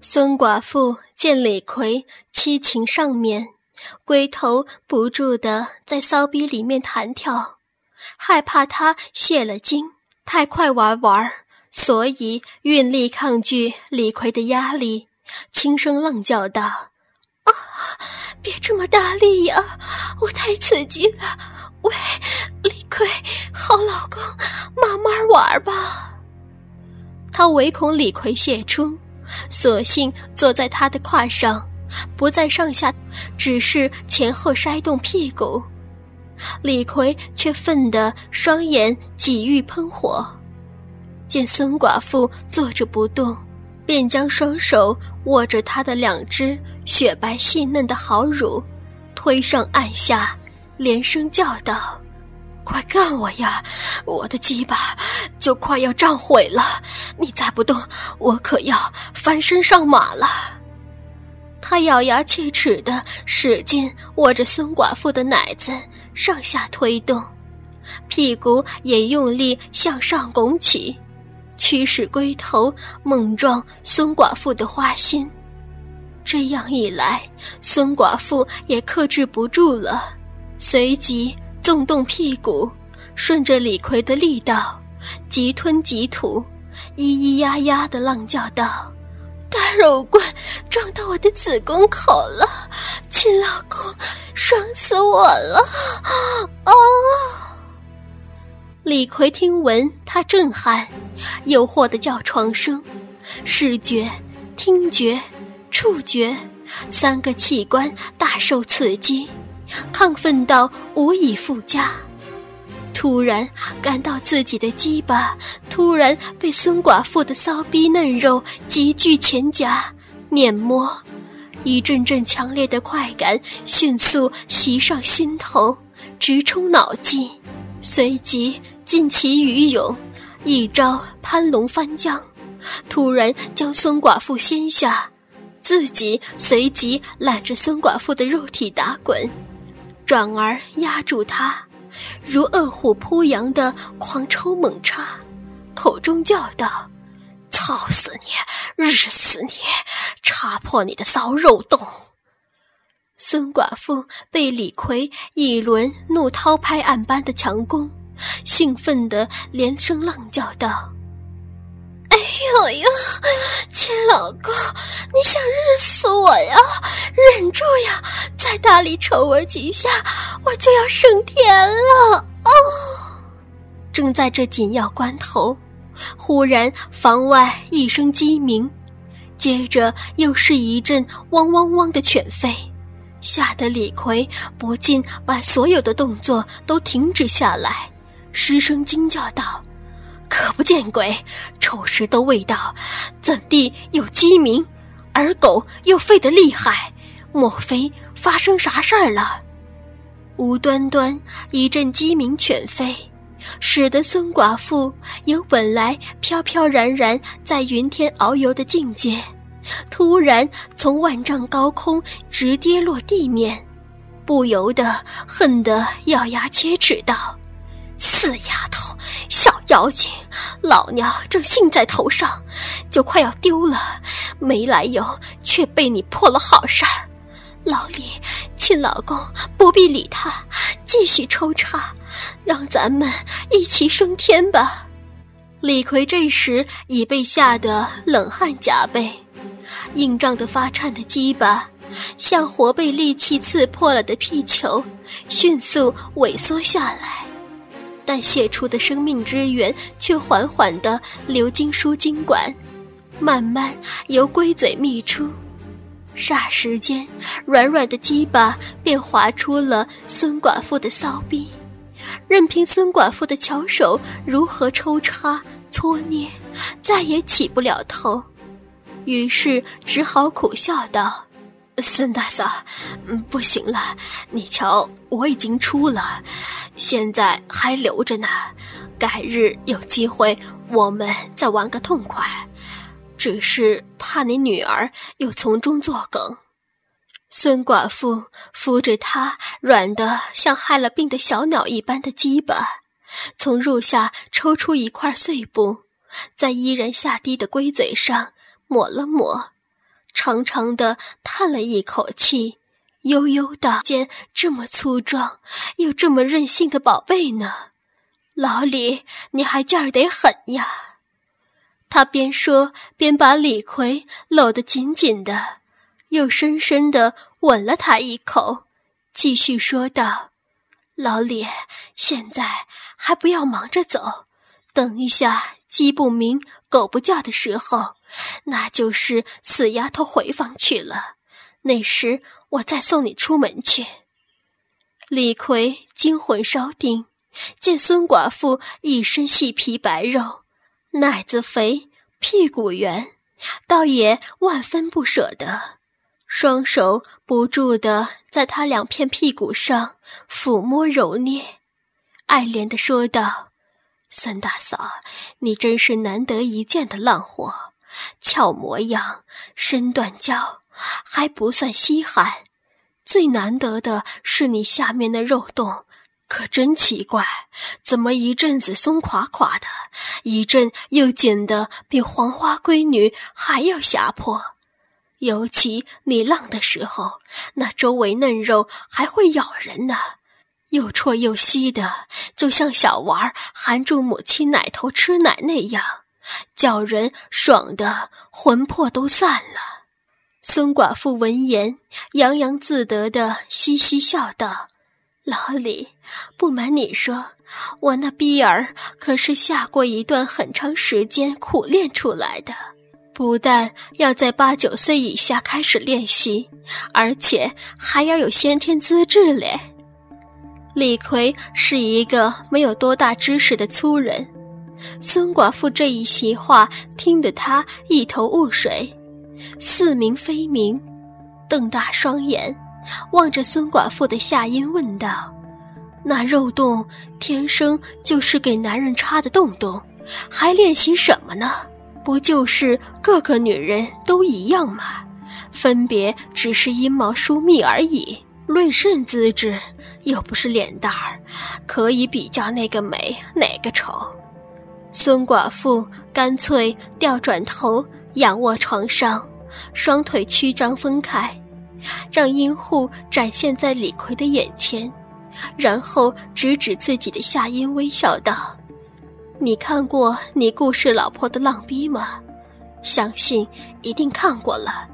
孙寡妇见李逵七情上面，龟头不住的在骚逼里面弹跳，害怕他泄了精，太快玩玩，所以运力抗拒李逵的压力，轻声浪叫道：“啊，别这么大力呀，我太刺激了！喂，李逵，好老公，慢慢玩吧。”他唯恐李逵泄出，索性坐在他的胯上，不再上下，只是前后筛动屁股。李逵却愤得双眼几欲喷火，见孙寡妇坐着不动，便将双手握着她的两只雪白细嫩的好乳，推上按下，连声叫道。快干我呀！我的鸡巴就快要胀毁了，你再不动，我可要翻身上马了。他咬牙切齿的使劲握着孙寡妇的奶子上下推动，屁股也用力向上拱起，驱使龟头猛撞孙寡妇的花心。这样一来，孙寡妇也克制不住了，随即。纵动屁股，顺着李逵的力道，急吞急吐，咿咿呀呀的浪叫道：“大肉棍撞到我的子宫口了，亲老公，爽死我了！”啊！李逵听闻他震撼、诱惑的叫床声，视觉、听觉、触觉三个器官大受刺激。亢奋到无以复加，突然感到自己的鸡巴突然被孙寡妇的骚逼嫩肉急剧前夹碾磨，一阵阵强烈的快感迅速袭上心头，直冲脑际，随即尽其余勇，一招攀龙翻江，突然将孙寡妇掀下，自己随即揽着孙寡妇的肉体打滚。转而压住他，如饿虎扑羊的狂抽猛插，口中叫道：“操死你，日死你，插破你的骚肉洞！”孙寡妇被李逵一轮怒涛拍岸般的强攻，兴奋的连声浪叫道。哎呦呦，亲老公，你想日死我呀？忍住呀！再大力抽我几下，我就要升天了哦！正在这紧要关头，忽然房外一声鸡鸣，接着又是一阵汪汪汪的犬吠，吓得李逵不禁把所有的动作都停止下来，失声惊叫道。可不见鬼！臭石头味道，怎地有鸡鸣？而狗又吠得厉害，莫非发生啥事儿了？无端端一阵鸡鸣犬吠，使得孙寡妇由本来飘飘然然在云天遨游的境界，突然从万丈高空直跌落地面，不由得恨得咬牙切齿道：“死丫头！”小妖精，老娘正兴在头上，就快要丢了，没来由却被你破了好事儿。老李，亲老公不必理他，继续抽插，让咱们一起升天吧。李逵这时已被吓得冷汗浃背，硬胀得发颤的鸡巴，像活被利器刺破了的皮球，迅速萎缩下来。但泄出的生命之源却缓缓地流经输精管，慢慢由龟嘴泌出。霎时间，软软的鸡巴便滑出了孙寡妇的骚逼，任凭孙寡妇的巧手如何抽插搓捏，再也起不了头。于是只好苦笑道。孙大嫂，嗯，不行了，你瞧，我已经出了，现在还留着呢，改日有机会我们再玩个痛快，只是怕你女儿又从中作梗。孙寡妇扶着她软的像害了病的小鸟一般的鸡巴，从褥下抽出一块碎布，在依然下低的龟嘴上抹了抹。长长的叹了一口气，悠悠的：“见这么粗壮又这么任性的宝贝呢，老李，你还劲儿得狠呀！”他边说边把李逵搂得紧紧的，又深深的吻了他一口，继续说道：“老李，现在还不要忙着走，等一下鸡不鸣、狗不叫的时候，那就是死丫头回房去了。那时我再送你出门去。”李逵惊魂稍定，见孙寡妇一身细皮白肉。奶子肥，屁股圆，倒也万分不舍得，双手不住地在他两片屁股上抚摸揉捏，爱怜地说道：“孙大嫂，你真是难得一见的浪货，俏模样，身段娇，还不算稀罕。最难得的是你下面的肉洞。”可真奇怪，怎么一阵子松垮垮的，一阵又紧得比黄花闺女还要吓迫？尤其你浪的时候，那周围嫩肉还会咬人呢，又戳又吸的，就像小娃儿含住母亲奶头吃奶那样，叫人爽得魂魄都散了。孙寡妇闻言，洋洋自得的嘻嘻笑道。老李，不瞒你说，我那逼儿可是下过一段很长时间苦练出来的，不但要在八九岁以下开始练习，而且还要有先天资质嘞。李逵是一个没有多大知识的粗人，孙寡妇这一席话听得他一头雾水，似明非明，瞪大双眼。望着孙寡妇的下阴问道：“那肉洞天生就是给男人插的洞洞，还练习什么呢？不就是各个女人都一样吗？分别只是阴毛疏密而已。论肾资质，又不是脸蛋儿，可以比较那个美哪个丑。”孙寡妇干脆调转头仰卧床上，双腿曲张分开。让阴户展现在李逵的眼前，然后指指自己的下阴，微笑道：“你看过你故事老婆的浪逼吗？相信一定看过了。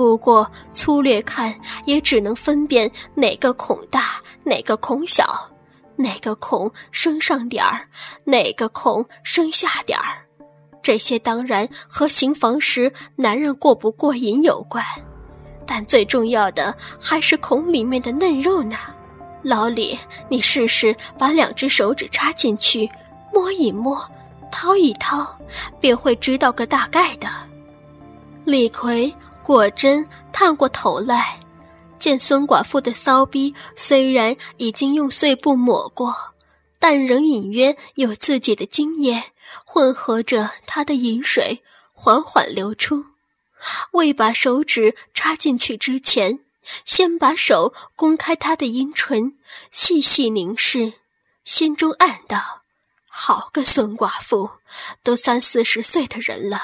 不过粗略看也只能分辨哪个孔大，哪个孔小，哪个孔升上点儿，哪个孔升下点儿。这些当然和行房时男人过不过瘾有关。”但最重要的还是孔里面的嫩肉呢，老李，你试试把两只手指插进去，摸一摸，掏一掏，便会知道个大概的。李逵果真探过头来，见孙寡妇的骚逼虽然已经用碎布抹过，但仍隐约有自己的精液混合着他的饮水，缓缓流出。未把手指插进去之前，先把手公开他的阴唇，细细凝视，心中暗道：“好个孙寡妇，都三四十岁的人了，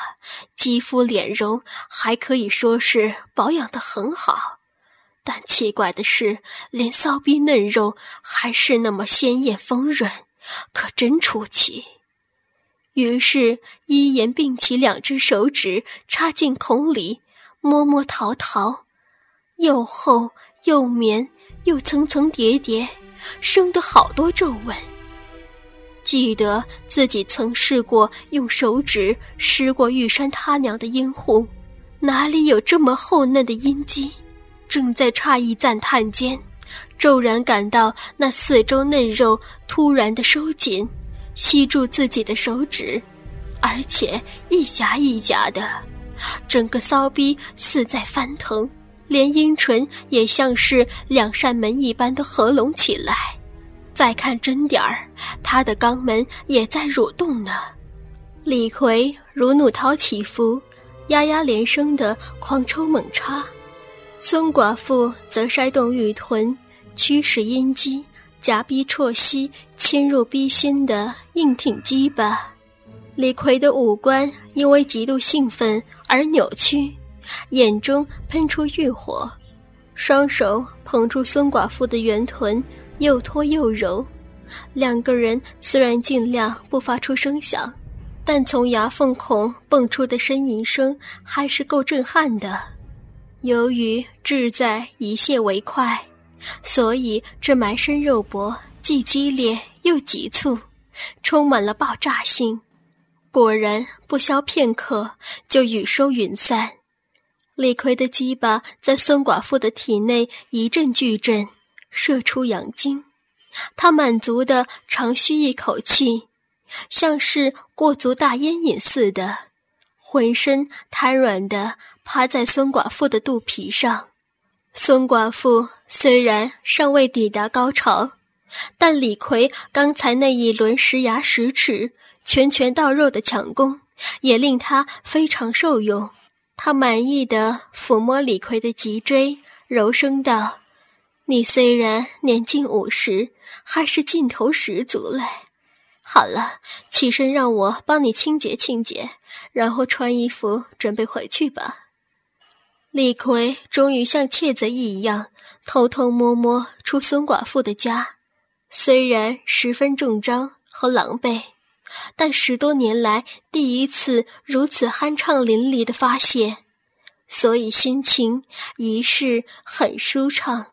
肌肤脸容还可以说是保养的很好，但奇怪的是，连骚逼嫩肉还是那么鲜艳丰润，可真出奇。”于是，一言并起两只手指插进孔里，摸摸淘淘，又厚又绵，又层层叠叠，生得好多皱纹。记得自己曾试过用手指湿过玉山他娘的阴户，哪里有这么厚嫩的阴肌？正在诧异赞叹间，骤然感到那四周嫩肉突然的收紧。吸住自己的手指，而且一夹一夹的，整个骚逼似在翻腾，连阴唇也像是两扇门一般的合拢起来。再看真点儿，他的肛门也在蠕动呢。李逵如怒涛起伏，呀呀连声的狂抽猛插；孙寡妇则筛动玉臀，驱使阴茎。夹逼啜吸，侵入逼心的硬挺鸡巴。李逵的五官因为极度兴奋而扭曲，眼中喷出欲火，双手捧住孙寡妇的圆臀，又拖又揉。两个人虽然尽量不发出声响，但从牙缝孔蹦出的呻吟声还是够震撼的。由于志在一泄为快，所以这埋身肉搏既激烈又急促，充满了爆炸性。果然不消片刻，就雨收云散。李逵的鸡巴在孙寡妇的体内一阵巨震，射出阳精。他满足的长吁一口气，像是过足大烟瘾似的，浑身瘫软的趴在孙寡妇的肚皮上。孙寡妇虽然尚未抵达高潮，但李逵刚才那一轮石牙石齿、拳拳到肉的强攻，也令他非常受用。他满意的抚摸李逵的脊椎，柔声道。你虽然年近五十，还是劲头十足嘞。好了，起身让我帮你清洁清洁，然后穿衣服准备回去吧。李逵终于像窃贼一样偷偷摸摸出孙寡妇的家，虽然十分重张和狼狈，但十多年来第一次如此酣畅淋漓的发泄，所以心情一是很舒畅。